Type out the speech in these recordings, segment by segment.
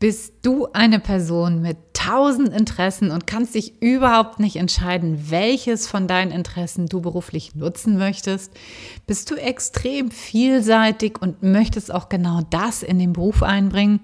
Bist du eine Person mit tausend Interessen und kannst dich überhaupt nicht entscheiden, welches von deinen Interessen du beruflich nutzen möchtest? Bist du extrem vielseitig und möchtest auch genau das in den Beruf einbringen?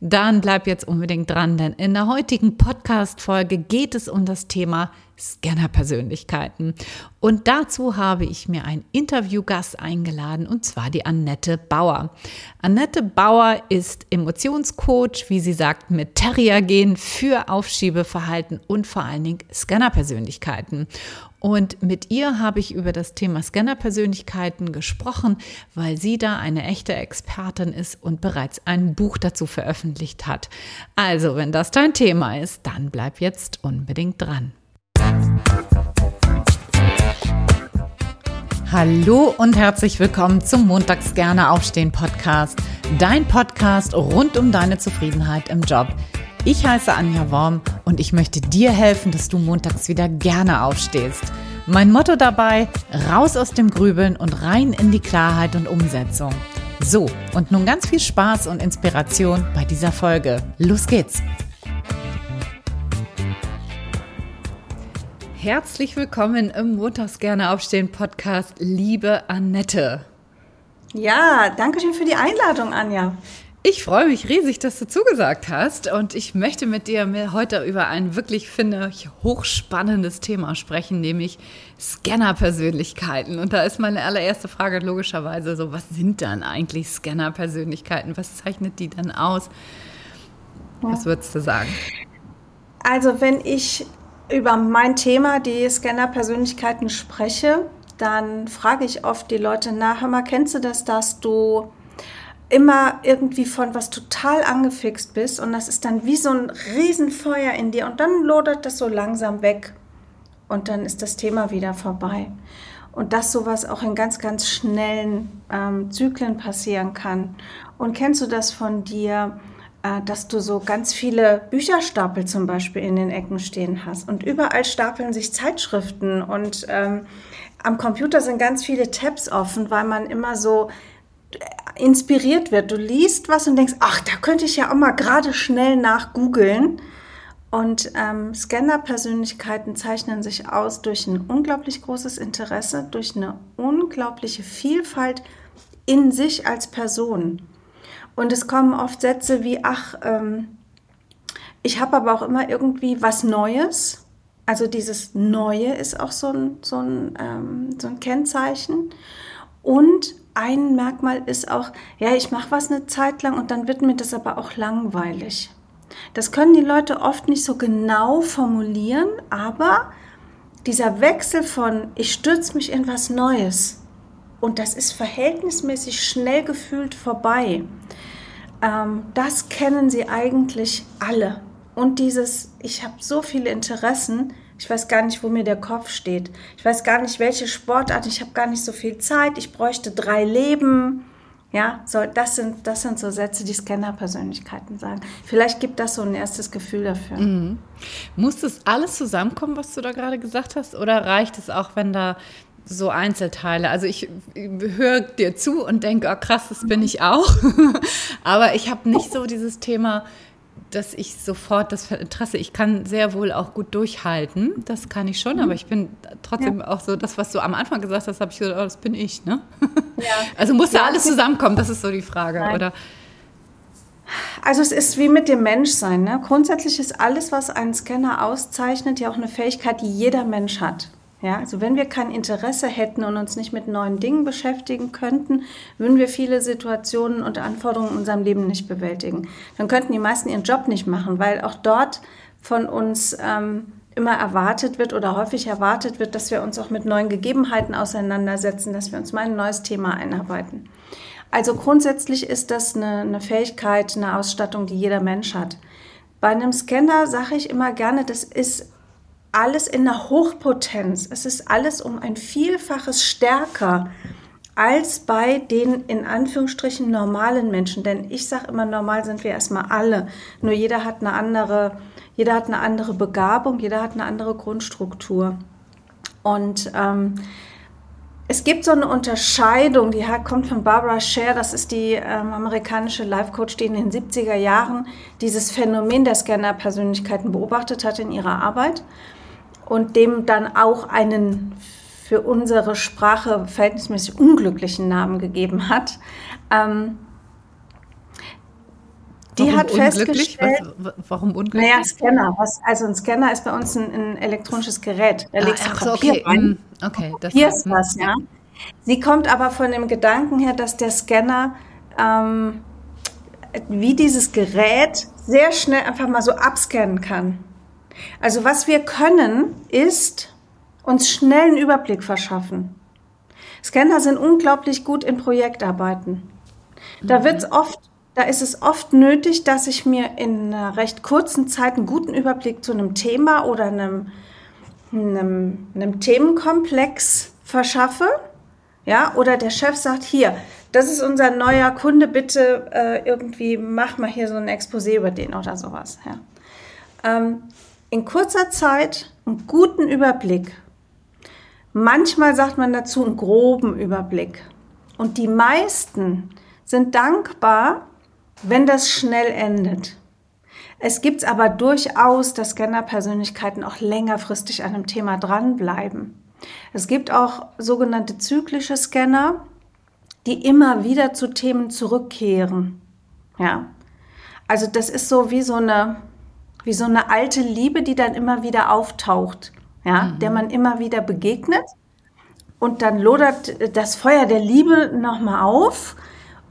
Dann bleib jetzt unbedingt dran, denn in der heutigen Podcast-Folge geht es um das Thema Scanner-Persönlichkeiten. Und dazu habe ich mir einen Interviewgast eingeladen, und zwar die Annette Bauer. Annette Bauer ist Emotionscoach, wie sie sagt, mit Terrier-Gen für Aufschiebeverhalten und vor allen Dingen Scanner-Persönlichkeiten. Und mit ihr habe ich über das Thema Scanner-Persönlichkeiten gesprochen, weil sie da eine echte Expertin ist und bereits ein Buch dazu veröffentlicht hat. Also, wenn das dein Thema ist, dann bleib jetzt unbedingt dran. Hallo und herzlich willkommen zum Montags gerne aufstehen Podcast, dein Podcast rund um deine Zufriedenheit im Job. Ich heiße Anja Worm und ich möchte dir helfen, dass du montags wieder gerne aufstehst. Mein Motto dabei, raus aus dem Grübeln und rein in die Klarheit und Umsetzung. So, und nun ganz viel Spaß und Inspiration bei dieser Folge. Los geht's! Herzlich willkommen im Montags gerne aufstehen Podcast, liebe Annette. Ja, danke schön für die Einladung, Anja. Ich freue mich riesig, dass du zugesagt hast und ich möchte mit dir heute über ein wirklich, finde ich, hochspannendes Thema sprechen, nämlich Scanner-Persönlichkeiten. Und da ist meine allererste Frage logischerweise so, was sind dann eigentlich Scanner-Persönlichkeiten? Was zeichnet die dann aus? Was würdest du sagen? Also wenn ich über mein Thema, die Scanner-Persönlichkeiten, spreche, dann frage ich oft die Leute nach, mal, kennst du das, dass du immer irgendwie von was total angefixt bist und das ist dann wie so ein Riesenfeuer in dir und dann lodert das so langsam weg und dann ist das Thema wieder vorbei. Und dass sowas auch in ganz, ganz schnellen ähm, Zyklen passieren kann. Und kennst du das von dir, äh, dass du so ganz viele Bücherstapel zum Beispiel in den Ecken stehen hast. Und überall stapeln sich Zeitschriften und ähm, am Computer sind ganz viele Tabs offen, weil man immer so inspiriert wird. Du liest was und denkst, ach, da könnte ich ja auch mal gerade schnell nach googeln. Und ähm, Scanner-Persönlichkeiten zeichnen sich aus durch ein unglaublich großes Interesse, durch eine unglaubliche Vielfalt in sich als Person. Und es kommen oft Sätze wie, ach, ähm, ich habe aber auch immer irgendwie was Neues. Also dieses Neue ist auch so ein, so ein, ähm, so ein Kennzeichen. Und ein Merkmal ist auch, ja, ich mache was eine Zeit lang und dann wird mir das aber auch langweilig. Das können die Leute oft nicht so genau formulieren, aber dieser Wechsel von, ich stürze mich in was Neues und das ist verhältnismäßig schnell gefühlt vorbei. Ähm, das kennen sie eigentlich alle. Und dieses, ich habe so viele Interessen, ich weiß gar nicht, wo mir der Kopf steht. Ich weiß gar nicht, welche Sportart, ich habe gar nicht so viel Zeit, ich bräuchte drei Leben. Ja, so, das sind, das sind so Sätze, die Scanner-Persönlichkeiten sagen. Vielleicht gibt das so ein erstes Gefühl dafür. Mhm. Muss das alles zusammenkommen, was du da gerade gesagt hast? Oder reicht es auch, wenn da so Einzelteile. Also ich höre dir zu und denke, oh krass, das bin ich auch. Aber ich habe nicht so dieses Thema, dass ich sofort das Interesse, ich kann sehr wohl auch gut durchhalten, das kann ich schon, mhm. aber ich bin trotzdem ja. auch so, das, was du am Anfang gesagt hast, habe ich gesagt, oh, das bin ich, ne? Ja. Also muss ja, da alles zusammenkommen, das ist so die Frage, Nein. oder? Also es ist wie mit dem Menschsein. Ne? Grundsätzlich ist alles, was einen Scanner auszeichnet, ja auch eine Fähigkeit, die jeder Mensch hat. Ja, also wenn wir kein Interesse hätten und uns nicht mit neuen Dingen beschäftigen könnten, würden wir viele Situationen und Anforderungen in unserem Leben nicht bewältigen. Dann könnten die meisten ihren Job nicht machen, weil auch dort von uns ähm, immer erwartet wird oder häufig erwartet wird, dass wir uns auch mit neuen Gegebenheiten auseinandersetzen, dass wir uns mal ein neues Thema einarbeiten. Also grundsätzlich ist das eine, eine Fähigkeit, eine Ausstattung, die jeder Mensch hat. Bei einem Scanner sage ich immer gerne, das ist alles in der Hochpotenz. Es ist alles um ein Vielfaches stärker als bei den in Anführungsstrichen normalen Menschen. Denn ich sage immer, normal sind wir erstmal alle. Nur jeder hat eine andere, jeder hat eine andere Begabung, jeder hat eine andere Grundstruktur. Und ähm, es gibt so eine Unterscheidung, die kommt von Barbara Scher, das ist die ähm, amerikanische Life-Coach, die in den 70er Jahren dieses Phänomen der Scanner-Persönlichkeiten beobachtet hat in ihrer Arbeit und dem dann auch einen für unsere Sprache verhältnismäßig unglücklichen Namen gegeben hat. Ähm, die warum hat festgestellt. Was, warum unglücklich? Naja, Scanner. Was, also ein Scanner ist bei uns ein, ein elektronisches Gerät. Da ah, legst du Papier okay. rein. Mm, okay, das ist was, ja. Sie kommt aber von dem Gedanken her, dass der Scanner ähm, wie dieses Gerät sehr schnell einfach mal so abscannen kann. Also was wir können, ist uns schnell einen Überblick verschaffen. Scanner sind unglaublich gut in Projektarbeiten. Da mhm. wird es oft da ist es oft nötig, dass ich mir in einer recht kurzen Zeit einen guten Überblick zu einem Thema oder einem, einem, einem Themenkomplex verschaffe. Ja, oder der Chef sagt, hier, das ist unser neuer Kunde, bitte äh, irgendwie mach mal hier so ein Exposé über den oder sowas. Ja. Ähm, in kurzer Zeit einen guten Überblick. Manchmal sagt man dazu einen groben Überblick. Und die meisten sind dankbar, wenn das schnell endet. Es gibt aber durchaus, dass Scanner-Persönlichkeiten auch längerfristig an einem Thema dranbleiben. Es gibt auch sogenannte zyklische Scanner, die immer wieder zu Themen zurückkehren. Ja. Also das ist so wie so eine, wie so eine alte Liebe, die dann immer wieder auftaucht, ja, mhm. der man immer wieder begegnet. Und dann lodert das Feuer der Liebe nochmal auf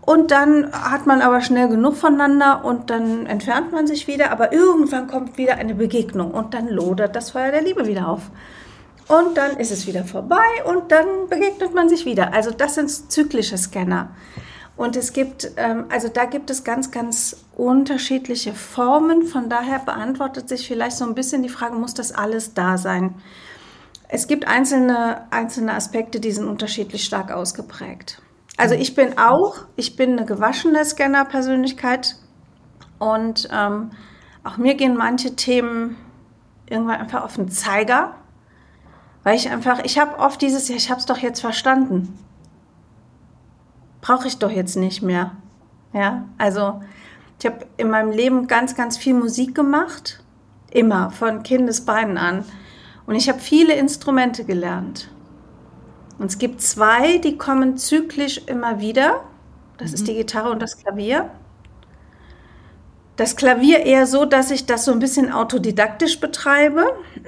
und dann hat man aber schnell genug voneinander und dann entfernt man sich wieder. Aber irgendwann kommt wieder eine Begegnung und dann lodert das Feuer der Liebe wieder auf. Und dann ist es wieder vorbei und dann begegnet man sich wieder. Also das sind zyklische Scanner. Und es gibt, ähm, also da gibt es ganz, ganz unterschiedliche Formen. Von daher beantwortet sich vielleicht so ein bisschen die Frage, muss das alles da sein? Es gibt einzelne, einzelne Aspekte, die sind unterschiedlich stark ausgeprägt. Also ich bin auch, ich bin eine gewaschene Scanner-Persönlichkeit und ähm, auch mir gehen manche Themen irgendwann einfach auf den Zeiger, weil ich einfach, ich habe oft dieses, ja, ich habe es doch jetzt verstanden. Brauche ich doch jetzt nicht mehr. Ja, also ich habe in meinem Leben ganz, ganz viel Musik gemacht, immer von Kindesbeinen an. Und ich habe viele Instrumente gelernt. Und es gibt zwei, die kommen zyklisch immer wieder. Das mhm. ist die Gitarre und das Klavier. Das Klavier eher so, dass ich das so ein bisschen autodidaktisch betreibe,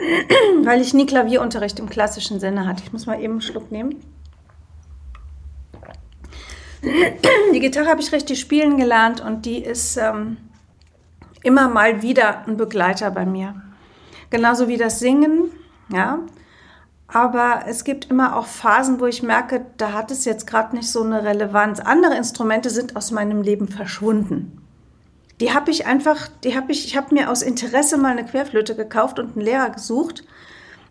weil ich nie Klavierunterricht im klassischen Sinne hatte. Ich muss mal eben einen Schluck nehmen. Die Gitarre habe ich richtig spielen gelernt und die ist ähm, immer mal wieder ein Begleiter bei mir. Genauso wie das Singen. Ja, aber es gibt immer auch Phasen, wo ich merke, da hat es jetzt gerade nicht so eine Relevanz. Andere Instrumente sind aus meinem Leben verschwunden. Die habe ich einfach, die habe ich, ich habe mir aus Interesse mal eine Querflöte gekauft und einen Lehrer gesucht.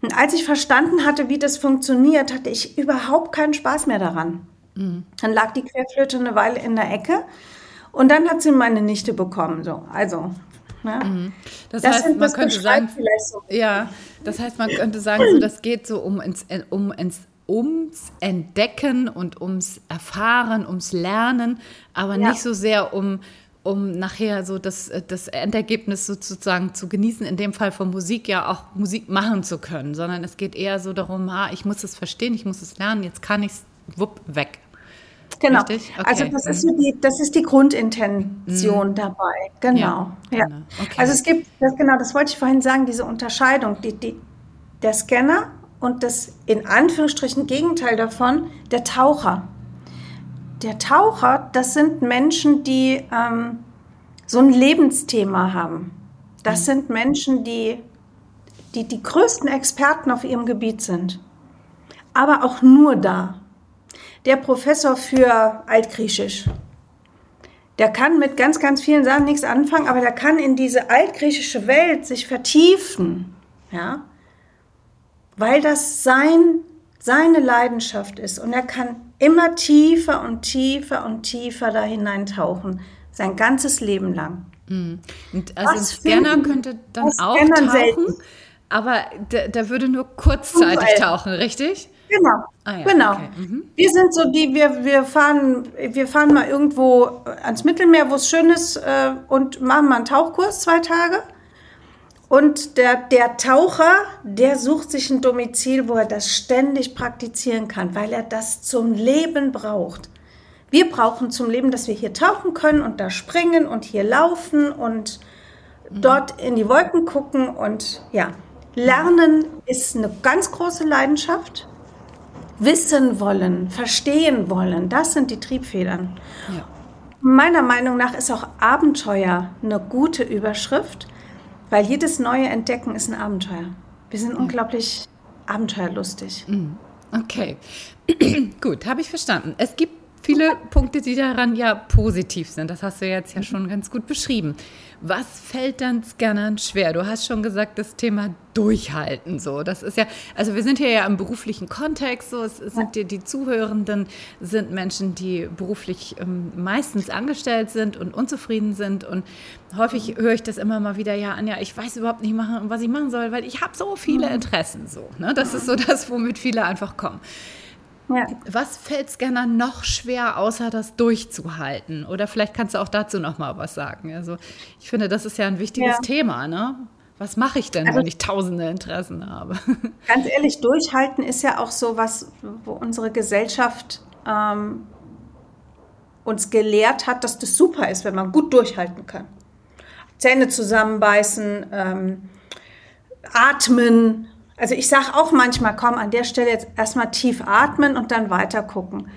Und als ich verstanden hatte, wie das funktioniert, hatte ich überhaupt keinen Spaß mehr daran. Mhm. Dann lag die Querflöte eine Weile in der Ecke und dann hat sie meine Nichte bekommen. So, also Ne? Mhm. Das, das, heißt, man könnte sagen, so. ja, das heißt, man könnte sagen, so, das geht so um ins, um ins ums Entdecken und ums Erfahren, ums Lernen, aber ja. nicht so sehr um, um nachher so das, das Endergebnis sozusagen zu genießen, in dem Fall von Musik ja auch Musik machen zu können, sondern es geht eher so darum, ah, ich muss es verstehen, ich muss es lernen, jetzt kann ich es wupp weg. Genau. Okay. Also das ist, so die, das ist die Grundintention mhm. dabei. Genau. Ja, ja. Okay. Also es gibt, das, genau, das wollte ich vorhin sagen, diese Unterscheidung, die, die, der Scanner und das in Anführungsstrichen Gegenteil davon, der Taucher. Der Taucher, das sind Menschen, die ähm, so ein Lebensthema haben. Das mhm. sind Menschen, die, die die größten Experten auf ihrem Gebiet sind. Aber auch nur da der Professor für Altgriechisch. Der kann mit ganz, ganz vielen Sachen nichts anfangen, aber der kann in diese altgriechische Welt sich vertiefen, ja, weil das sein, seine Leidenschaft ist und er kann immer tiefer und tiefer und tiefer da hineintauchen, sein ganzes Leben lang. Mhm. Und also ein Scanner könnte dann auch tauchen, aber der, der, würde nur kurzzeitig tauchen, richtig? Genau. Ah, ja, genau. Okay. Mhm. Wir sind so die, wir, wir, fahren, wir fahren mal irgendwo ans Mittelmeer, wo es schön ist, äh, und machen mal einen Tauchkurs zwei Tage. Und der, der Taucher, der sucht sich ein Domizil, wo er das ständig praktizieren kann, weil er das zum Leben braucht. Wir brauchen zum Leben, dass wir hier tauchen können und da springen und hier laufen und mhm. dort in die Wolken gucken. Und ja, Lernen ist eine ganz große Leidenschaft. Wissen wollen, verstehen wollen, das sind die Triebfedern. Ja. Meiner Meinung nach ist auch Abenteuer eine gute Überschrift weil jedes neue Entdecken ist ein Abenteuer. Wir sind unglaublich abenteuerlustig. Mhm. Okay, gut, habe ich verstanden. Es gibt viele Punkte, die daran ja positiv sind. Das hast du jetzt ja schon ganz gut beschrieben. Was fällt dann Scannern schwer? Du hast schon gesagt, das Thema Durchhalten. So, das ist ja, also wir sind hier ja im beruflichen Kontext. So, es sind die, die Zuhörenden sind Menschen, die beruflich ähm, meistens angestellt sind und unzufrieden sind. Und häufig höre ich das immer mal wieder, ja, Anja, ich weiß überhaupt nicht, machen, was ich machen soll, weil ich habe so viele mhm. Interessen. So, ne? Das ist so das, womit viele einfach kommen. Ja. Was fällt Scanner noch schwer, außer das durchzuhalten? Oder vielleicht kannst du auch dazu noch mal was sagen. Also ich finde, das ist ja ein wichtiges ja. Thema. Ne? Was mache ich denn, also, wenn ich tausende Interessen habe? Ganz ehrlich, durchhalten ist ja auch so was, wo unsere Gesellschaft ähm, uns gelehrt hat, dass das super ist, wenn man gut durchhalten kann. Zähne zusammenbeißen, ähm, atmen, also ich sage auch manchmal, komm, an der Stelle jetzt erstmal tief atmen und dann weiter gucken.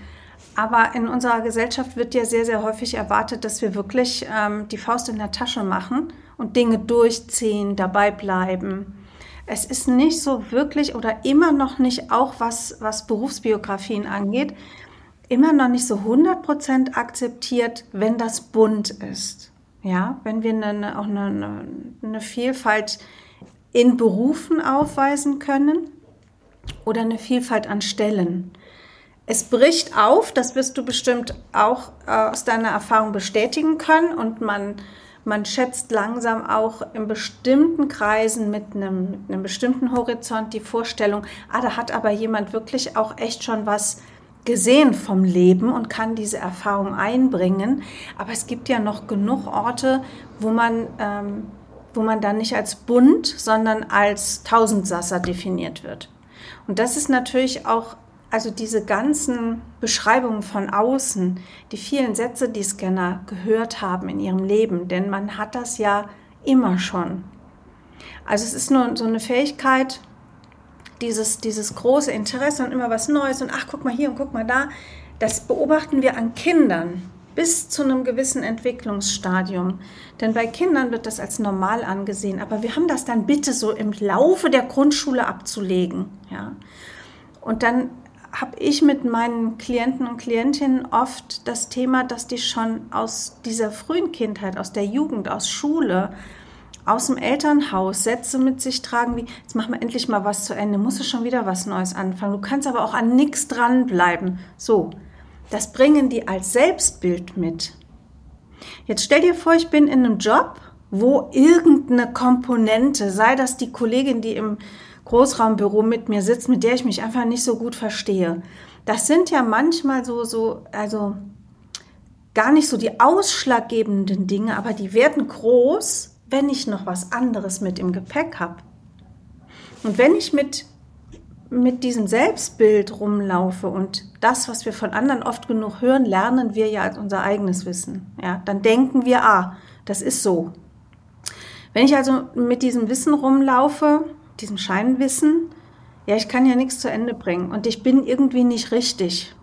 Aber in unserer Gesellschaft wird ja sehr, sehr häufig erwartet, dass wir wirklich ähm, die Faust in der Tasche machen und Dinge durchziehen, dabei bleiben. Es ist nicht so wirklich oder immer noch nicht, auch was, was Berufsbiografien angeht, immer noch nicht so 100% akzeptiert, wenn das bunt ist. Ja, wenn wir eine, auch eine, eine Vielfalt in Berufen aufweisen können oder eine Vielfalt an Stellen. Es bricht auf, das wirst du bestimmt auch äh, aus deiner Erfahrung bestätigen können und man, man schätzt langsam auch in bestimmten Kreisen mit einem, mit einem bestimmten Horizont die Vorstellung, ah, da hat aber jemand wirklich auch echt schon was gesehen vom Leben und kann diese Erfahrung einbringen. Aber es gibt ja noch genug Orte, wo man ähm, wo man dann nicht als bunt, sondern als Tausendsasser definiert wird. Und das ist natürlich auch, also diese ganzen Beschreibungen von außen, die vielen Sätze, die Scanner gehört haben in ihrem Leben, denn man hat das ja immer schon. Also es ist nur so eine Fähigkeit, dieses, dieses große Interesse und immer was Neues und ach, guck mal hier und guck mal da, das beobachten wir an Kindern bis zu einem gewissen Entwicklungsstadium. Denn bei Kindern wird das als normal angesehen. Aber wir haben das dann bitte so im Laufe der Grundschule abzulegen. Ja? Und dann habe ich mit meinen Klienten und Klientinnen oft das Thema, dass die schon aus dieser frühen Kindheit, aus der Jugend, aus Schule, aus dem Elternhaus Sätze mit sich tragen wie, jetzt machen wir endlich mal was zu Ende, musst du schon wieder was Neues anfangen. Du kannst aber auch an nichts dranbleiben. So, das bringen die als Selbstbild mit. Jetzt stell dir vor, ich bin in einem Job, wo irgendeine Komponente, sei das die Kollegin, die im Großraumbüro mit mir sitzt, mit der ich mich einfach nicht so gut verstehe. Das sind ja manchmal so, so, also gar nicht so die ausschlaggebenden Dinge, aber die werden groß, wenn ich noch was anderes mit im Gepäck habe. Und wenn ich mit mit diesem Selbstbild rumlaufe und das, was wir von anderen oft genug hören, lernen wir ja als unser eigenes Wissen. Ja, dann denken wir, ah, das ist so. Wenn ich also mit diesem Wissen rumlaufe, diesem Scheinwissen, ja, ich kann ja nichts zu Ende bringen und ich bin irgendwie nicht richtig.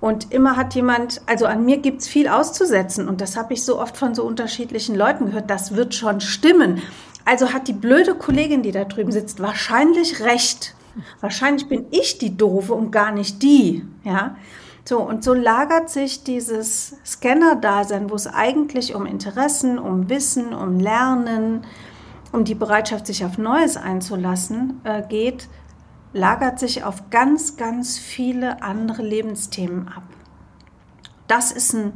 Und immer hat jemand, also an mir gibt es viel auszusetzen und das habe ich so oft von so unterschiedlichen Leuten gehört, das wird schon stimmen. Also hat die blöde Kollegin, die da drüben sitzt, wahrscheinlich recht. Wahrscheinlich bin ich die Doofe und gar nicht die. Ja? So, und so lagert sich dieses Scanner-Dasein, wo es eigentlich um Interessen, um Wissen, um Lernen, um die Bereitschaft, sich auf Neues einzulassen äh, geht, lagert sich auf ganz, ganz viele andere Lebensthemen ab. Das ist ein,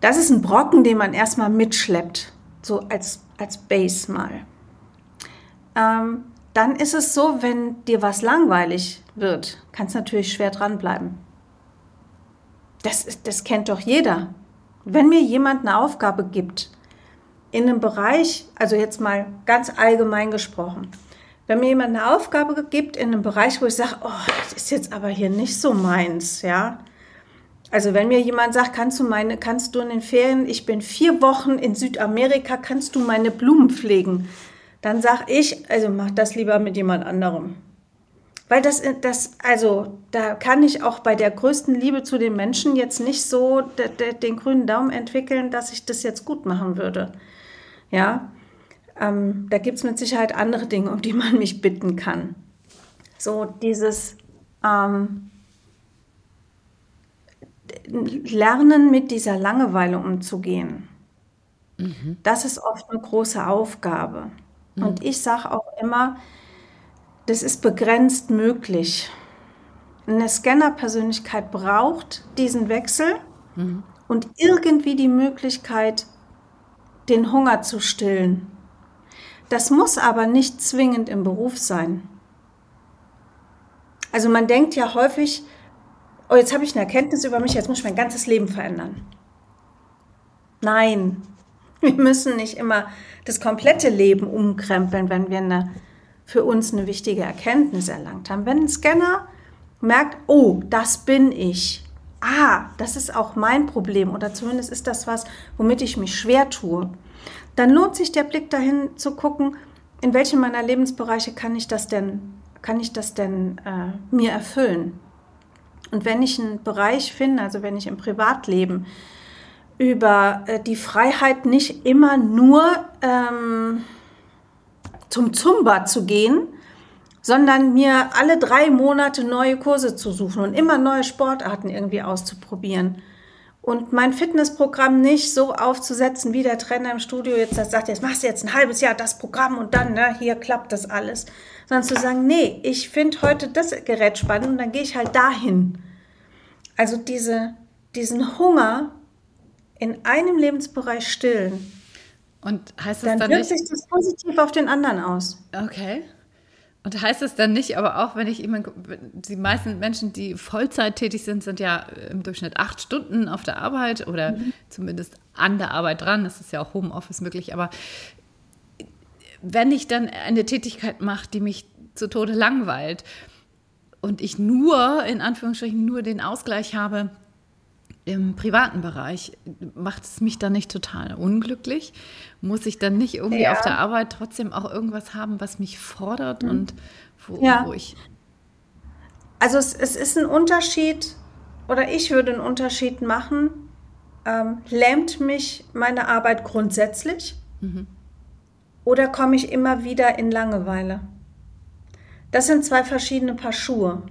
das ist ein Brocken, den man erstmal mitschleppt, so als, als Base mal. Ähm, dann ist es so, wenn dir was langweilig wird, kannst natürlich schwer dranbleiben. Das, das kennt doch jeder. Wenn mir jemand eine Aufgabe gibt, in einem Bereich, also jetzt mal ganz allgemein gesprochen, wenn mir jemand eine Aufgabe gibt in einem Bereich, wo ich sage, oh, das ist jetzt aber hier nicht so meins, ja. Also wenn mir jemand sagt, kannst du meine, kannst du in den Ferien, ich bin vier Wochen in Südamerika, kannst du meine Blumen pflegen? Dann sage ich, also mach das lieber mit jemand anderem. Weil das, das, also da kann ich auch bei der größten Liebe zu den Menschen jetzt nicht so den grünen Daumen entwickeln, dass ich das jetzt gut machen würde. Ja, ähm, da gibt es mit Sicherheit andere Dinge, um die man mich bitten kann. So dieses ähm, Lernen mit dieser Langeweile umzugehen. Mhm. Das ist oft eine große Aufgabe. Mhm. Und ich sage auch immer, das ist begrenzt möglich. Eine Scanner-Persönlichkeit braucht diesen Wechsel mhm. und irgendwie die Möglichkeit, den Hunger zu stillen. Das muss aber nicht zwingend im Beruf sein. Also man denkt ja häufig, oh, jetzt habe ich eine Erkenntnis über mich, jetzt muss ich mein ganzes Leben verändern. Nein, wir müssen nicht immer das komplette Leben umkrempeln, wenn wir eine, für uns eine wichtige Erkenntnis erlangt haben. Wenn ein Scanner merkt, oh, das bin ich, ah, das ist auch mein Problem oder zumindest ist das was, womit ich mich schwer tue, dann lohnt sich der Blick dahin zu gucken, in welchen meiner Lebensbereiche kann ich das denn, kann ich das denn äh, mir erfüllen? Und wenn ich einen Bereich finde, also wenn ich im Privatleben über äh, die Freiheit nicht immer nur ähm, zum Zumba zu gehen, sondern mir alle drei Monate neue Kurse zu suchen und immer neue Sportarten irgendwie auszuprobieren und mein Fitnessprogramm nicht so aufzusetzen, wie der Trainer im Studio jetzt sagt, jetzt machst du jetzt ein halbes Jahr das Programm und dann, ne, hier klappt das alles. Sondern zu sagen, nee, ich finde heute das Gerät spannend und dann gehe ich halt dahin. Also diese, diesen Hunger in einem Lebensbereich stillen. Und heißt das dann, dann wirkt nicht, sich das positiv auf den anderen aus. Okay. Und heißt es dann nicht, aber auch wenn ich immer, die meisten Menschen, die Vollzeit tätig sind, sind ja im Durchschnitt acht Stunden auf der Arbeit oder mhm. zumindest an der Arbeit dran. Es ist ja auch Homeoffice möglich. Aber wenn ich dann eine Tätigkeit mache, die mich zu Tode langweilt und ich nur, in Anführungsstrichen, nur den Ausgleich habe, im privaten Bereich, macht es mich dann nicht total unglücklich? Muss ich dann nicht irgendwie ja. auf der Arbeit trotzdem auch irgendwas haben, was mich fordert mhm. und wo, ja. wo, ich. Also es, es, ist ein Unterschied, oder ich würde einen Unterschied machen. Ähm, lähmt mich meine Arbeit grundsätzlich? Mhm. Oder komme ich immer wieder in Langeweile? Das sind zwei verschiedene Paar Schuhe.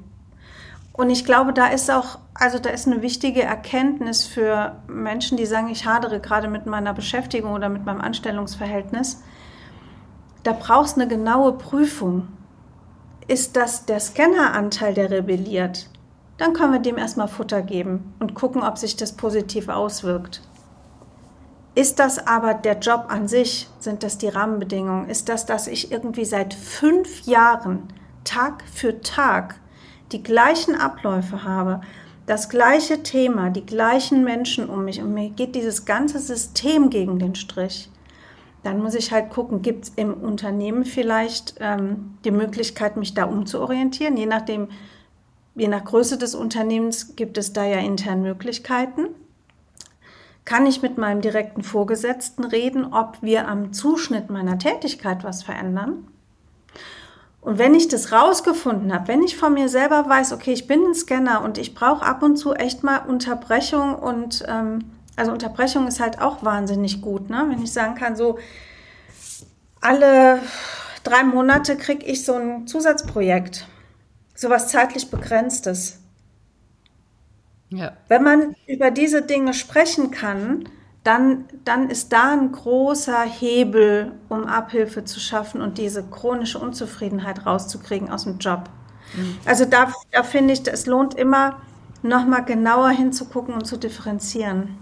Und ich glaube, da ist auch, also da ist eine wichtige Erkenntnis für Menschen, die sagen, ich hadere gerade mit meiner Beschäftigung oder mit meinem Anstellungsverhältnis. Da brauchst du eine genaue Prüfung. Ist das der Scanneranteil, der rebelliert? Dann können wir dem erstmal Futter geben und gucken, ob sich das positiv auswirkt. Ist das aber der Job an sich? Sind das die Rahmenbedingungen? Ist das, dass ich irgendwie seit fünf Jahren Tag für Tag die gleichen Abläufe habe, das gleiche Thema, die gleichen Menschen um mich und mir geht dieses ganze System gegen den Strich, dann muss ich halt gucken, gibt es im Unternehmen vielleicht ähm, die Möglichkeit, mich da umzuorientieren. Je nachdem, je nach Größe des Unternehmens gibt es da ja intern Möglichkeiten. Kann ich mit meinem direkten Vorgesetzten reden, ob wir am Zuschnitt meiner Tätigkeit was verändern? Und wenn ich das rausgefunden habe, wenn ich von mir selber weiß, okay, ich bin ein Scanner und ich brauche ab und zu echt mal Unterbrechung und ähm, also Unterbrechung ist halt auch wahnsinnig gut, ne? wenn ich sagen kann, so alle drei Monate kriege ich so ein Zusatzprojekt, sowas zeitlich begrenztes. Ja. Wenn man über diese Dinge sprechen kann, dann, dann ist da ein großer Hebel, um Abhilfe zu schaffen und diese chronische Unzufriedenheit rauszukriegen aus dem Job. Mhm. Also da, da finde ich, es lohnt immer, nochmal genauer hinzugucken und zu differenzieren.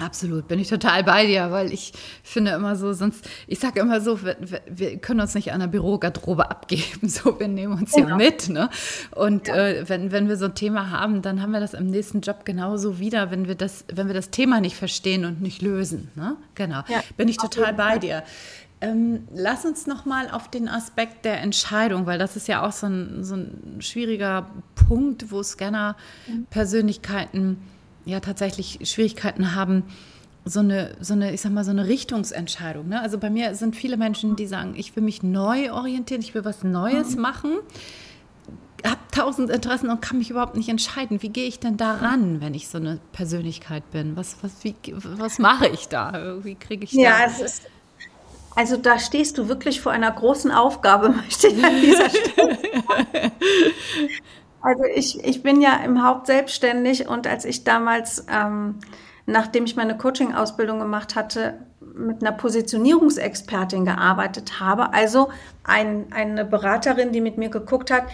Absolut, bin ich total bei dir, weil ich finde immer so, sonst, ich sage immer so, wir, wir, können uns nicht an der Bürogarderobe abgeben, so, wir nehmen uns genau. ja mit, ne? Und ja. äh, wenn, wenn wir so ein Thema haben, dann haben wir das im nächsten Job genauso wieder, wenn wir das, wenn wir das Thema nicht verstehen und nicht lösen, ne? Genau, ja. bin ich total bei dir. Ähm, lass uns noch mal auf den Aspekt der Entscheidung, weil das ist ja auch so ein, so ein schwieriger Punkt, wo Scanner-Persönlichkeiten mhm ja tatsächlich Schwierigkeiten haben, so eine, so eine, ich sag mal, so eine Richtungsentscheidung. Ne? Also bei mir sind viele Menschen, die sagen, ich will mich neu orientieren, ich will was Neues mhm. machen, habe tausend Interessen und kann mich überhaupt nicht entscheiden. Wie gehe ich denn daran, wenn ich so eine Persönlichkeit bin? Was, was, was mache ich da? Wie kriege ich ja, da? Ist, also da stehst du wirklich vor einer großen Aufgabe, möchte ich an dieser Stelle Also ich, ich bin ja im Haupt selbstständig und als ich damals, ähm, nachdem ich meine Coaching-Ausbildung gemacht hatte, mit einer Positionierungsexpertin gearbeitet habe, also ein, eine Beraterin, die mit mir geguckt hat,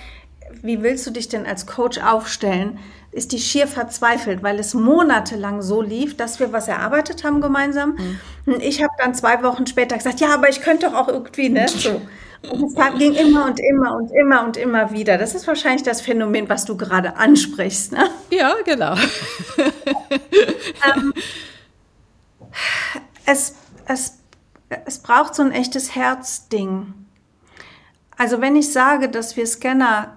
wie willst du dich denn als Coach aufstellen, ist die schier verzweifelt, weil es monatelang so lief, dass wir was erarbeitet haben gemeinsam. Mhm. Und ich habe dann zwei Wochen später gesagt, ja, aber ich könnte doch auch irgendwie, ne? So. Und es ging immer und immer und immer und immer wieder. Das ist wahrscheinlich das Phänomen, was du gerade ansprichst. Ne? Ja, genau. ähm, es, es, es braucht so ein echtes Herzding. Also wenn ich sage, dass wir Scanner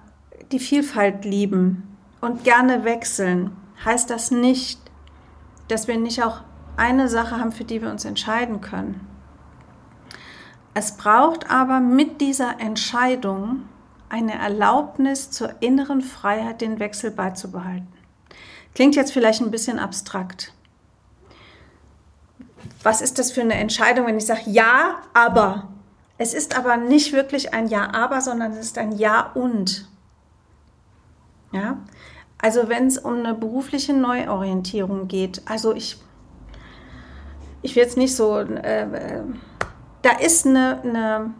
die Vielfalt lieben und gerne wechseln, heißt das nicht, dass wir nicht auch eine Sache haben, für die wir uns entscheiden können. Es braucht aber mit dieser Entscheidung eine Erlaubnis zur inneren Freiheit, den Wechsel beizubehalten. Klingt jetzt vielleicht ein bisschen abstrakt. Was ist das für eine Entscheidung, wenn ich sage Ja, aber? Es ist aber nicht wirklich ein Ja, aber, sondern es ist ein Ja und. Ja? Also wenn es um eine berufliche Neuorientierung geht, also ich, ich will jetzt nicht so äh, äh da ist eine, eine,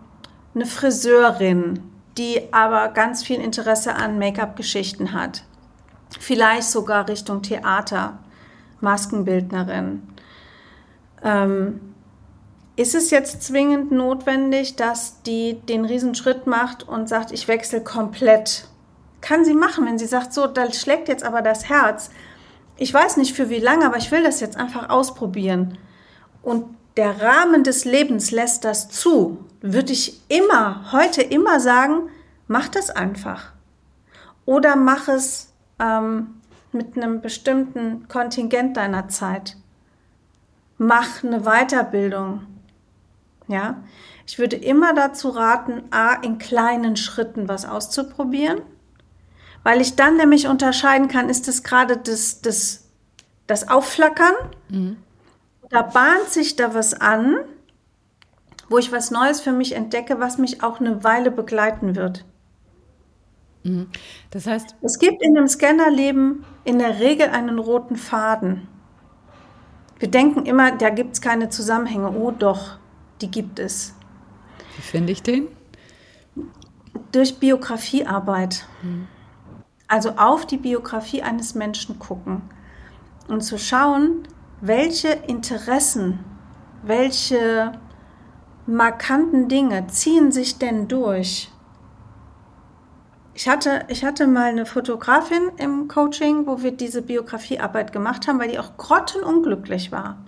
eine Friseurin, die aber ganz viel Interesse an Make-up-Geschichten hat. Vielleicht sogar Richtung Theater, Maskenbildnerin. Ähm, ist es jetzt zwingend notwendig, dass die den Riesenschritt macht und sagt, ich wechsle komplett? Kann sie machen, wenn sie sagt, so, da schlägt jetzt aber das Herz. Ich weiß nicht für wie lange, aber ich will das jetzt einfach ausprobieren. Und der Rahmen des Lebens lässt das zu, würde ich immer, heute immer sagen, mach das einfach. Oder mach es ähm, mit einem bestimmten Kontingent deiner Zeit. Mach eine Weiterbildung. Ja, ich würde immer dazu raten, A, in kleinen Schritten was auszuprobieren, weil ich dann nämlich unterscheiden kann, ist es gerade das, das, das Aufflackern mhm da bahnt sich da was an, wo ich was Neues für mich entdecke, was mich auch eine Weile begleiten wird. Mhm. Das heißt, es gibt in dem Scannerleben in der Regel einen roten Faden. Wir denken immer, da gibt es keine Zusammenhänge. Oh doch, die gibt es. Wie finde ich den? Durch Biografiearbeit. Mhm. Also auf die Biografie eines Menschen gucken und zu schauen, welche Interessen, welche markanten Dinge ziehen sich denn durch? Ich hatte, ich hatte mal eine Fotografin im Coaching, wo wir diese Biografiearbeit gemacht haben, weil die auch grottenunglücklich war.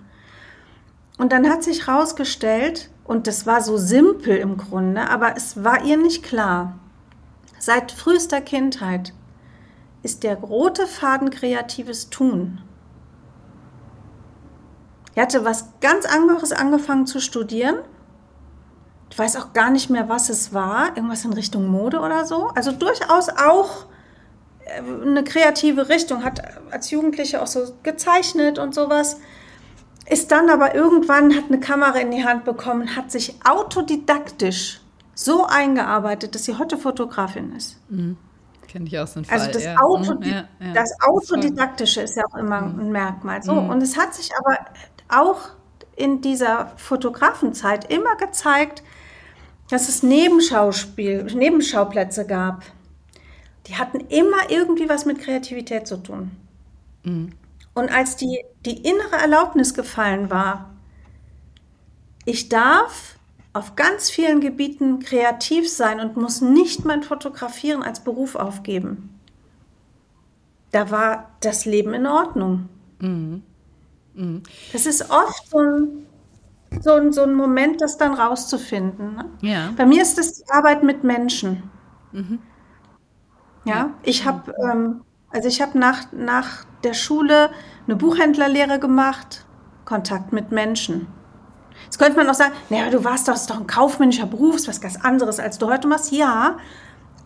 Und dann hat sich herausgestellt, und das war so simpel im Grunde, aber es war ihr nicht klar, seit frühester Kindheit ist der rote Faden kreatives Tun. Er hatte was ganz anderes angefangen zu studieren. Ich weiß auch gar nicht mehr, was es war. Irgendwas in Richtung Mode oder so. Also durchaus auch äh, eine kreative Richtung. Hat als Jugendliche auch so gezeichnet und sowas. Ist dann aber irgendwann, hat eine Kamera in die Hand bekommen, hat sich autodidaktisch so eingearbeitet, dass sie heute Fotografin ist. Mhm. Kenne ich so einen also Fall. Also das, ja. Autodi mhm, ja, ja. das Autodidaktische ist ja auch immer mhm. ein Merkmal. So, mhm. und es hat sich aber auch in dieser Fotografenzeit immer gezeigt, dass es Nebenschauspiel, Nebenschauplätze gab. Die hatten immer irgendwie was mit Kreativität zu tun. Mhm. Und als die, die innere Erlaubnis gefallen war, ich darf auf ganz vielen Gebieten kreativ sein und muss nicht mein Fotografieren als Beruf aufgeben. Da war das Leben in Ordnung. Mhm. Mhm. Das ist oft so ein, so, ein, so ein Moment, das dann rauszufinden. Ne? Ja. Bei mir ist es die Arbeit mit Menschen. Mhm. Ja, ich habe ähm, also ich habe nach, nach der Schule eine Buchhändlerlehre gemacht, Kontakt mit Menschen. Jetzt könnte man auch sagen, naja, du warst doch, doch ein kaufmännischer Beruf, was ganz anderes, als du heute machst. Ja,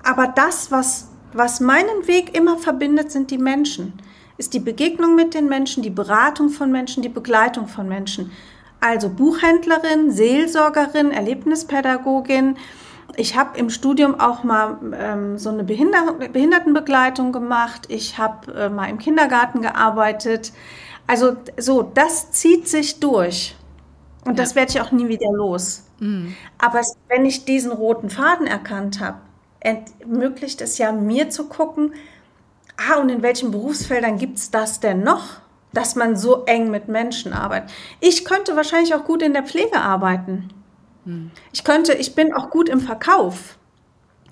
aber das, was, was meinen Weg immer verbindet, sind die Menschen. Ist die Begegnung mit den Menschen, die Beratung von Menschen, die Begleitung von Menschen. Also Buchhändlerin, Seelsorgerin, Erlebnispädagogin. Ich habe im Studium auch mal ähm, so eine Behinder Behindertenbegleitung gemacht. Ich habe äh, mal im Kindergarten gearbeitet. Also so, das zieht sich durch. Und ja. das werde ich auch nie wieder los. Mhm. Aber wenn ich diesen roten Faden erkannt habe, ermöglicht es ja mir zu gucken, ah, und in welchen Berufsfeldern gibt es das denn noch, dass man so eng mit Menschen arbeitet? Ich könnte wahrscheinlich auch gut in der Pflege arbeiten. Mhm. Ich könnte, ich bin auch gut im Verkauf.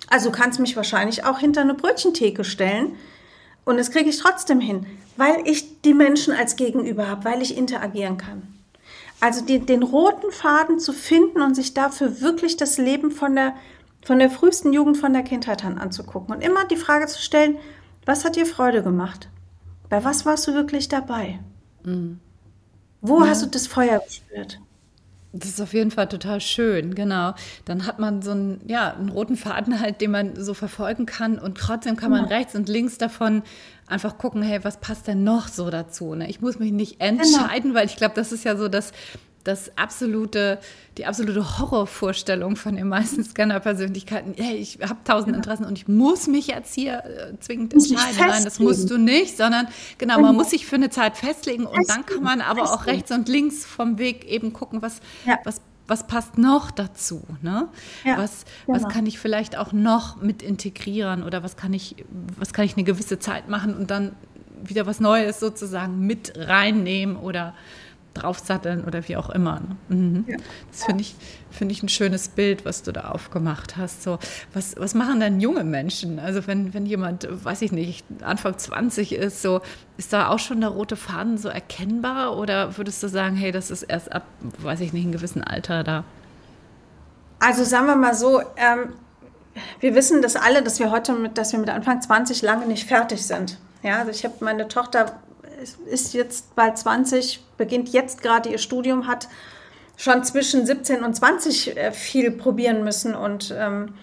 Also kannst mich wahrscheinlich auch hinter eine Brötchentheke stellen. Und das kriege ich trotzdem hin, weil ich die Menschen als Gegenüber habe, weil ich interagieren kann. Also die, den roten Faden zu finden und sich dafür wirklich das Leben von der, von der frühesten Jugend, von der Kindheit an anzugucken. Und immer die Frage zu stellen, was hat dir Freude gemacht? Bei was warst du wirklich dabei? Mhm. Wo ja. hast du das Feuer gespürt? Das ist auf jeden Fall total schön, genau. Dann hat man so einen, ja, einen roten Faden halt, den man so verfolgen kann und trotzdem kann man ja. rechts und links davon einfach gucken, hey, was passt denn noch so dazu? Ne? Ich muss mich nicht genau. entscheiden, genau. weil ich glaube, das ist ja so das, das absolute, die absolute Horrorvorstellung von den meisten Scanner-Persönlichkeiten. Hey, ich habe tausend ja. Interessen und ich muss mich jetzt hier äh, zwingend entscheiden. Nein, das musst du nicht, sondern genau, man genau. muss sich für eine Zeit festlegen und dann kann man aber auch rechts und links vom Weg eben gucken, was, ja. was was passt noch dazu? Ne? Ja, was, genau. was kann ich vielleicht auch noch mit integrieren oder was kann ich, was kann ich eine gewisse Zeit machen und dann wieder was Neues sozusagen mit reinnehmen oder draufsatteln oder wie auch immer. Ne? Mhm. Ja. Das finde ich, find ich ein schönes Bild, was du da aufgemacht hast. So, was, was machen denn junge Menschen? Also wenn, wenn jemand, weiß ich nicht, Anfang 20 ist, so, ist da auch schon der rote Faden so erkennbar oder würdest du sagen, hey, das ist erst ab, weiß ich nicht, einem gewissen Alter da? Also sagen wir mal so, ähm, wir wissen das alle, dass wir heute mit, dass wir mit Anfang 20 lange nicht fertig sind. Ja, also ich habe meine Tochter ist jetzt bald 20, beginnt jetzt gerade ihr Studium, hat schon zwischen 17 und 20 äh, viel probieren müssen und ähm,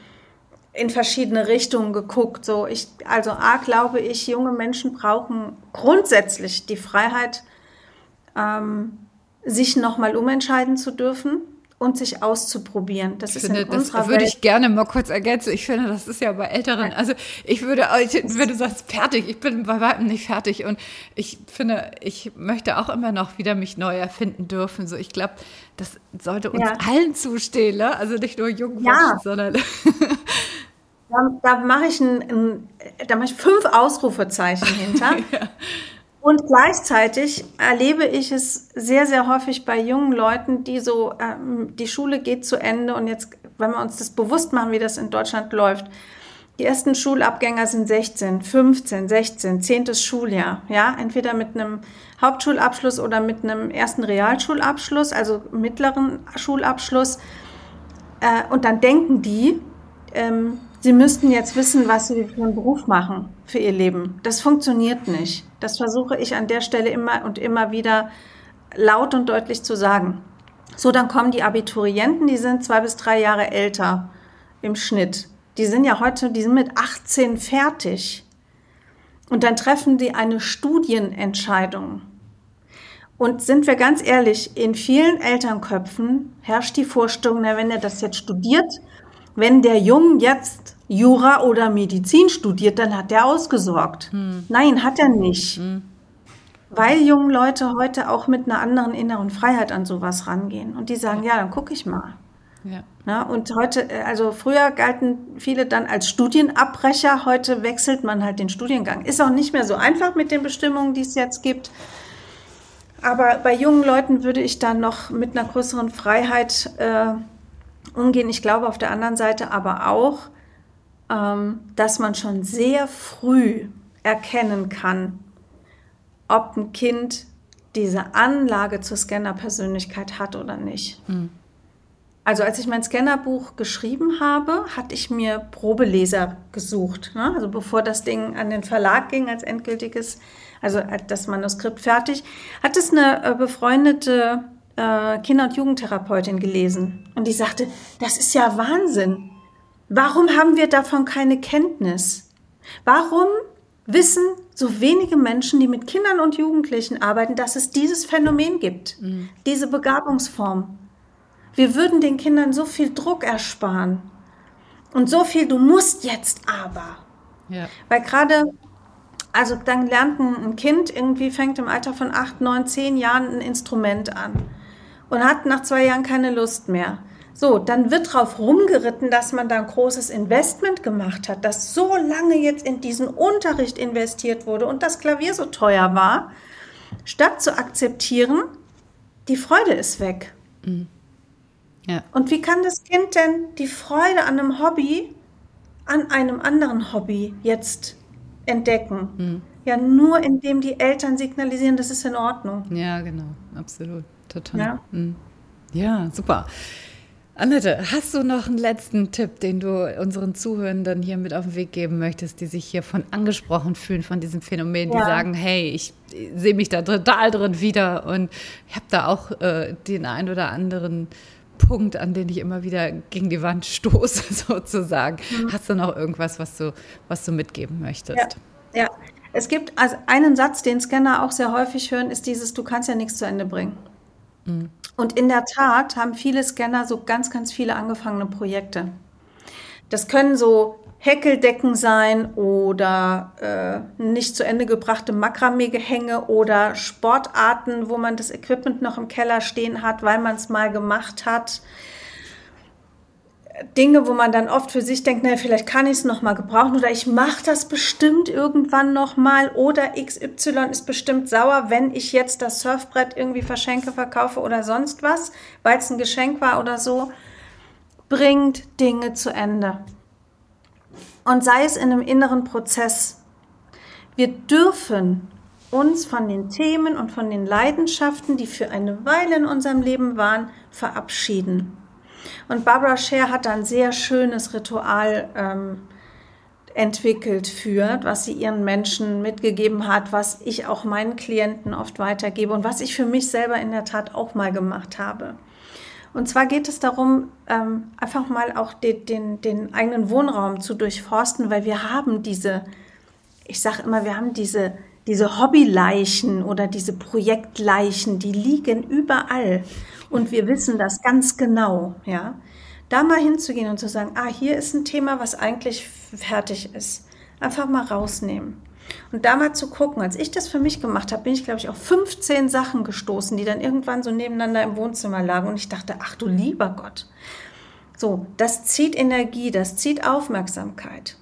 in verschiedene Richtungen geguckt. So ich, also A, glaube ich, junge Menschen brauchen grundsätzlich die Freiheit, ähm, sich nochmal umentscheiden zu dürfen und sich auszuprobieren. Das ist finde, in unserer das würde ich gerne mal kurz ergänzen. Ich finde, das ist ja bei Älteren. Also ich würde, wenn du sagst fertig, ich bin bei weitem nicht fertig und ich finde, ich möchte auch immer noch wieder mich neu erfinden dürfen. So, ich glaube, das sollte uns ja. allen zustehen, ne? also nicht nur jungen ja. Sondern da, da mache ich ein, ein, da mache ich fünf Ausrufezeichen hinter. ja. Und gleichzeitig erlebe ich es sehr, sehr häufig bei jungen Leuten, die so, ähm, die Schule geht zu Ende und jetzt, wenn wir uns das bewusst machen, wie das in Deutschland läuft, die ersten Schulabgänger sind 16, 15, 16, 10. Schuljahr, ja, entweder mit einem Hauptschulabschluss oder mit einem ersten Realschulabschluss, also mittleren Schulabschluss. Äh, und dann denken die, ähm, Sie müssten jetzt wissen, was Sie für einen Beruf machen für Ihr Leben. Das funktioniert nicht. Das versuche ich an der Stelle immer und immer wieder laut und deutlich zu sagen. So, dann kommen die Abiturienten, die sind zwei bis drei Jahre älter im Schnitt. Die sind ja heute, die sind mit 18 fertig. Und dann treffen die eine Studienentscheidung. Und sind wir ganz ehrlich, in vielen Elternköpfen herrscht die Vorstellung, na, wenn er das jetzt studiert, wenn der Jung jetzt Jura oder Medizin studiert, dann hat er ausgesorgt. Hm. Nein, hat er nicht. Hm. Weil junge Leute heute auch mit einer anderen inneren Freiheit an sowas rangehen. Und die sagen, ja, dann gucke ich mal. Ja. Na, und heute, äh, also früher galten viele dann als Studienabbrecher, heute wechselt man halt den Studiengang. Ist auch nicht mehr so einfach mit den Bestimmungen, die es jetzt gibt. Aber bei jungen Leuten würde ich dann noch mit einer größeren Freiheit äh, umgehen. Ich glaube auf der anderen Seite aber auch, dass man schon sehr früh erkennen kann, ob ein Kind diese Anlage zur Scanner-Persönlichkeit hat oder nicht. Mhm. Also als ich mein Scannerbuch geschrieben habe, hatte ich mir Probeleser gesucht. Ne? Also bevor das Ding an den Verlag ging als endgültiges, also das Manuskript fertig, hat es eine äh, befreundete äh, Kinder- und Jugendtherapeutin gelesen. Und die sagte, das ist ja Wahnsinn. Warum haben wir davon keine Kenntnis? Warum wissen so wenige Menschen, die mit Kindern und Jugendlichen arbeiten, dass es dieses Phänomen gibt, mhm. diese Begabungsform? Wir würden den Kindern so viel Druck ersparen. Und so viel, du musst jetzt aber. Ja. Weil gerade, also dann lernt ein Kind irgendwie, fängt im Alter von acht, neun, zehn Jahren ein Instrument an und hat nach zwei Jahren keine Lust mehr. So, dann wird drauf rumgeritten, dass man da ein großes Investment gemacht hat, dass so lange jetzt in diesen Unterricht investiert wurde und das Klavier so teuer war, statt zu akzeptieren, die Freude ist weg. Mhm. Ja. Und wie kann das Kind denn die Freude an einem Hobby, an einem anderen Hobby jetzt entdecken? Mhm. Ja, nur indem die Eltern signalisieren, das ist in Ordnung. Ja, genau, absolut, total. Ja, mhm. ja super. Annette, hast du noch einen letzten Tipp, den du unseren Zuhörenden hier mit auf den Weg geben möchtest, die sich hier von angesprochen fühlen, von diesem Phänomen, die ja. sagen, hey, ich sehe mich da total drin wieder und ich habe da auch äh, den ein oder anderen Punkt, an den ich immer wieder gegen die Wand stoße, sozusagen. Mhm. Hast du noch irgendwas, was du, was du mitgeben möchtest? Ja, ja. es gibt also einen Satz, den Scanner auch sehr häufig hören, ist dieses, du kannst ja nichts zu Ende bringen. Mhm. Und in der Tat haben viele Scanner so ganz, ganz viele angefangene Projekte. Das können so Häkeldecken sein oder äh, nicht zu Ende gebrachte Makramee-Gehänge oder Sportarten, wo man das Equipment noch im Keller stehen hat, weil man es mal gemacht hat. Dinge, wo man dann oft für sich denkt, naja, vielleicht kann ich es noch mal gebrauchen oder ich mache das bestimmt irgendwann noch mal oder XY ist bestimmt sauer, wenn ich jetzt das Surfbrett irgendwie verschenke, verkaufe oder sonst was, weil es ein Geschenk war oder so, bringt Dinge zu Ende und sei es in einem inneren Prozess. Wir dürfen uns von den Themen und von den Leidenschaften, die für eine Weile in unserem Leben waren, verabschieden. Und Barbara Scher hat ein sehr schönes Ritual ähm, entwickelt für, was sie ihren Menschen mitgegeben hat, was ich auch meinen Klienten oft weitergebe und was ich für mich selber in der Tat auch mal gemacht habe. Und zwar geht es darum, ähm, einfach mal auch den, den, den eigenen Wohnraum zu durchforsten, weil wir haben diese, ich sage immer, wir haben diese, diese Hobbyleichen oder diese Projektleichen, die liegen überall. Und wir wissen das ganz genau, ja. Da mal hinzugehen und zu sagen, ah, hier ist ein Thema, was eigentlich fertig ist. Einfach mal rausnehmen. Und da mal zu gucken, als ich das für mich gemacht habe, bin ich, glaube ich, auf 15 Sachen gestoßen, die dann irgendwann so nebeneinander im Wohnzimmer lagen. Und ich dachte, ach du lieber Gott. So, das zieht Energie, das zieht Aufmerksamkeit.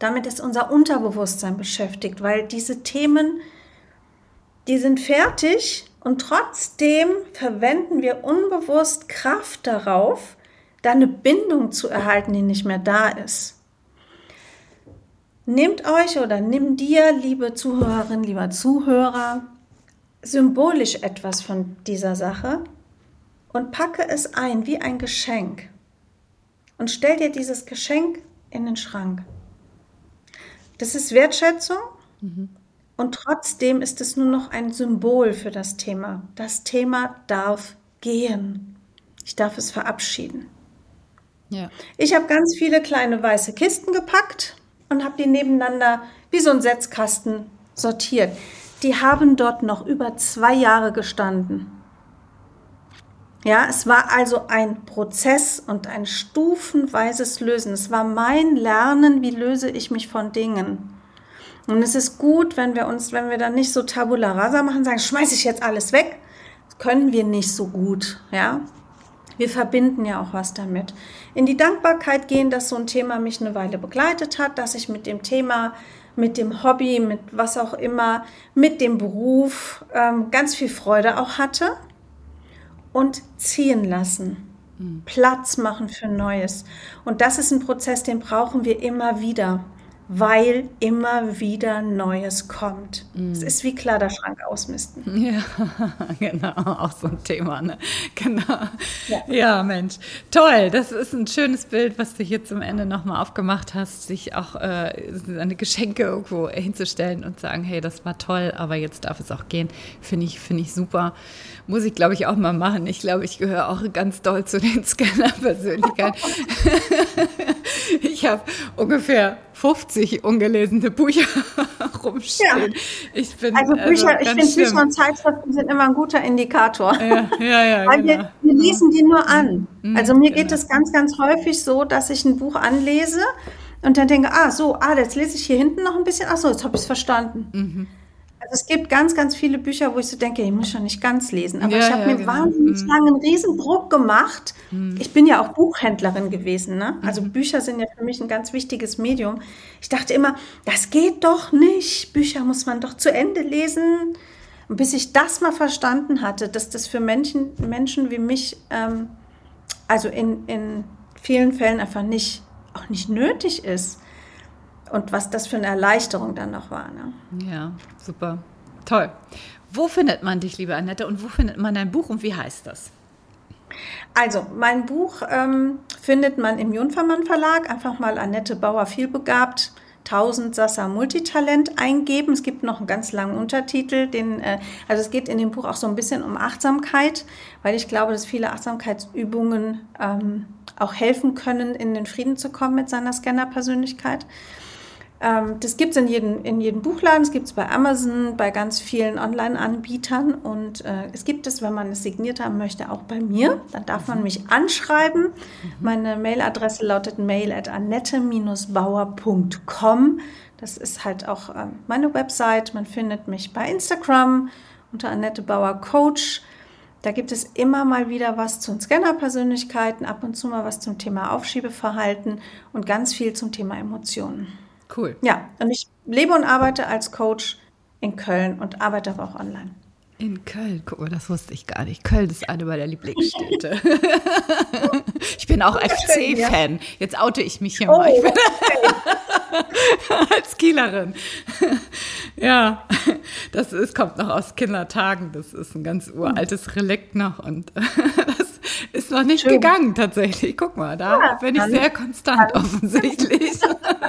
Damit ist unser Unterbewusstsein beschäftigt, weil diese Themen, die sind fertig und trotzdem verwenden wir unbewusst Kraft darauf, da eine Bindung zu erhalten, die nicht mehr da ist. Nehmt euch oder nimm dir, liebe Zuhörerin, lieber Zuhörer, symbolisch etwas von dieser Sache und packe es ein wie ein Geschenk und stell dir dieses Geschenk in den Schrank. Das ist Wertschätzung mhm. Und trotzdem ist es nur noch ein Symbol für das Thema. Das Thema darf gehen. Ich darf es verabschieden. Ja. Ich habe ganz viele kleine weiße Kisten gepackt und habe die nebeneinander wie so ein Setzkasten sortiert. Die haben dort noch über zwei Jahre gestanden. Ja, es war also ein Prozess und ein stufenweises Lösen. Es war mein Lernen, wie löse ich mich von Dingen. Und es ist gut, wenn wir uns, wenn wir dann nicht so tabula rasa machen, sagen, schmeiße ich jetzt alles weg. Das können wir nicht so gut, ja. Wir verbinden ja auch was damit. In die Dankbarkeit gehen, dass so ein Thema mich eine Weile begleitet hat, dass ich mit dem Thema, mit dem Hobby, mit was auch immer, mit dem Beruf ähm, ganz viel Freude auch hatte und ziehen lassen. Platz machen für Neues. Und das ist ein Prozess, den brauchen wir immer wieder weil immer wieder Neues kommt. Mm. Es ist wie Kleiderschrank ausmisten. Ja, genau, auch so ein Thema. Ne? Genau. Ja. ja. Mensch, toll. Das ist ein schönes Bild, was du hier zum Ende nochmal aufgemacht hast, sich auch äh, seine Geschenke irgendwo hinzustellen und sagen, hey, das war toll, aber jetzt darf es auch gehen. Finde ich, finde ich super. Muss ich, glaube ich, auch mal machen. Ich glaube, ich gehöre auch ganz doll zu den Scanner-Persönlichkeiten. ich habe ungefähr 50 ungelesene Bücher rumstehen. Ja. Ich bin, also Bücher, also ich finde Bücher und Zeitschriften sind immer ein guter Indikator. Ja, ja, ja. Weil genau. wir, wir, lesen die nur an. Mhm, also mir genau. geht es ganz, ganz häufig so, dass ich ein Buch anlese und dann denke, ah, so, ah, jetzt lese ich hier hinten noch ein bisschen, ach so, jetzt habe ich es verstanden. Mhm. Also es gibt ganz, ganz viele Bücher, wo ich so denke, ich muss schon nicht ganz lesen. Aber ja, ich habe ja, mir genau. wahnsinnig mhm. lange einen Riesendruck gemacht. Mhm. Ich bin ja auch Buchhändlerin gewesen. Ne? Also mhm. Bücher sind ja für mich ein ganz wichtiges Medium. Ich dachte immer, das geht doch nicht. Bücher muss man doch zu Ende lesen. Und bis ich das mal verstanden hatte, dass das für Menschen, Menschen wie mich, ähm, also in, in vielen Fällen einfach nicht, auch nicht nötig ist und was das für eine Erleichterung dann noch war. Ne? Ja, super. Toll. Wo findet man dich, liebe Annette, und wo findet man dein Buch und wie heißt das? Also, mein Buch ähm, findet man im Junfermann Verlag. Einfach mal Annette Bauer vielbegabt. 1000 Sassa Multitalent eingeben. Es gibt noch einen ganz langen Untertitel. Den, äh, also es geht in dem Buch auch so ein bisschen um Achtsamkeit, weil ich glaube, dass viele Achtsamkeitsübungen ähm, auch helfen können, in den Frieden zu kommen mit seiner Scanner-Persönlichkeit. Ähm, das gibt es in jedem, in jedem Buchladen, es gibt es bei Amazon, bei ganz vielen Online-Anbietern und äh, es gibt es, wenn man es signiert haben möchte, auch bei mir. Dann darf man mich anschreiben. Mhm. Meine Mailadresse lautet mail at annette-bauer.com. Das ist halt auch äh, meine Website. Man findet mich bei Instagram unter Annette Bauer Coach. Da gibt es immer mal wieder was zu Scanner-Persönlichkeiten, ab und zu mal was zum Thema Aufschiebeverhalten und ganz viel zum Thema Emotionen. Cool. Ja, und ich lebe und arbeite als Coach in Köln und arbeite aber auch online. In Köln, guck mal, das wusste ich gar nicht. Köln ist eine meiner Lieblingsstädte. ich bin auch FC-Fan. Jetzt oute ich mich hier oh, mal. Ich bin okay. als Kielerin. ja, das ist, kommt noch aus Kindertagen. Das ist ein ganz uraltes Relikt noch und ist noch nicht Schön. gegangen tatsächlich. Guck mal, da ja, bin ich sehr konstant offensichtlich.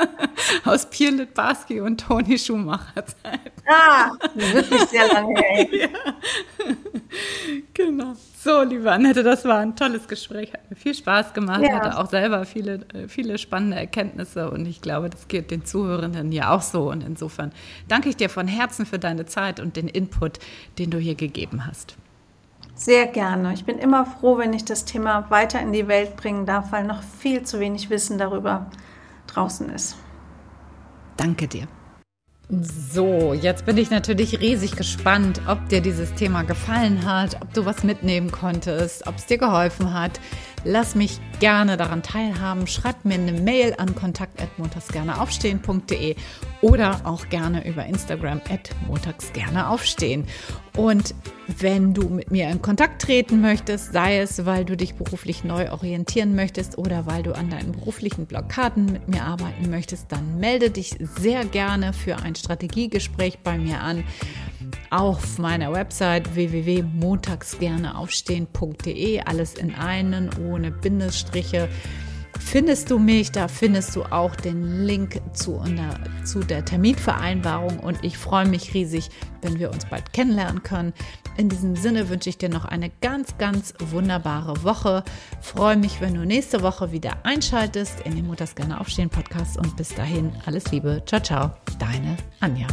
Aus Pierre Litbarski und Toni Schumacher Zeit. Ah, wirklich sehr lange her. ja. Genau. So, liebe Annette, das war ein tolles Gespräch. Hat mir viel Spaß gemacht. Ja. Hatte auch selber viele, viele spannende Erkenntnisse und ich glaube, das geht den Zuhörenden ja auch so. Und insofern danke ich dir von Herzen für deine Zeit und den Input, den du hier gegeben hast. Sehr gerne. Ich bin immer froh, wenn ich das Thema weiter in die Welt bringen darf, weil noch viel zu wenig Wissen darüber draußen ist. Danke dir. So, jetzt bin ich natürlich riesig gespannt, ob dir dieses Thema gefallen hat, ob du was mitnehmen konntest, ob es dir geholfen hat. Lass mich gerne daran teilhaben. Schreib mir eine Mail an kontakt@montagsgerneaufstehen.de oder auch gerne über Instagram at montagsgerneaufstehen. Und wenn du mit mir in Kontakt treten möchtest, sei es, weil du dich beruflich neu orientieren möchtest oder weil du an deinen beruflichen Blockaden mit mir arbeiten möchtest, dann melde dich sehr gerne für ein Strategiegespräch bei mir an auf meiner Website www.montagsgerneaufstehen.de. Alles in einen, ohne Bindestriche. Findest du mich, da findest du auch den Link zu, zu der Terminvereinbarung und ich freue mich riesig, wenn wir uns bald kennenlernen können. In diesem Sinne wünsche ich dir noch eine ganz, ganz wunderbare Woche. Freue mich, wenn du nächste Woche wieder einschaltest in den Mutters gerne aufstehen Podcast und bis dahin alles Liebe. Ciao, ciao. Deine Anja.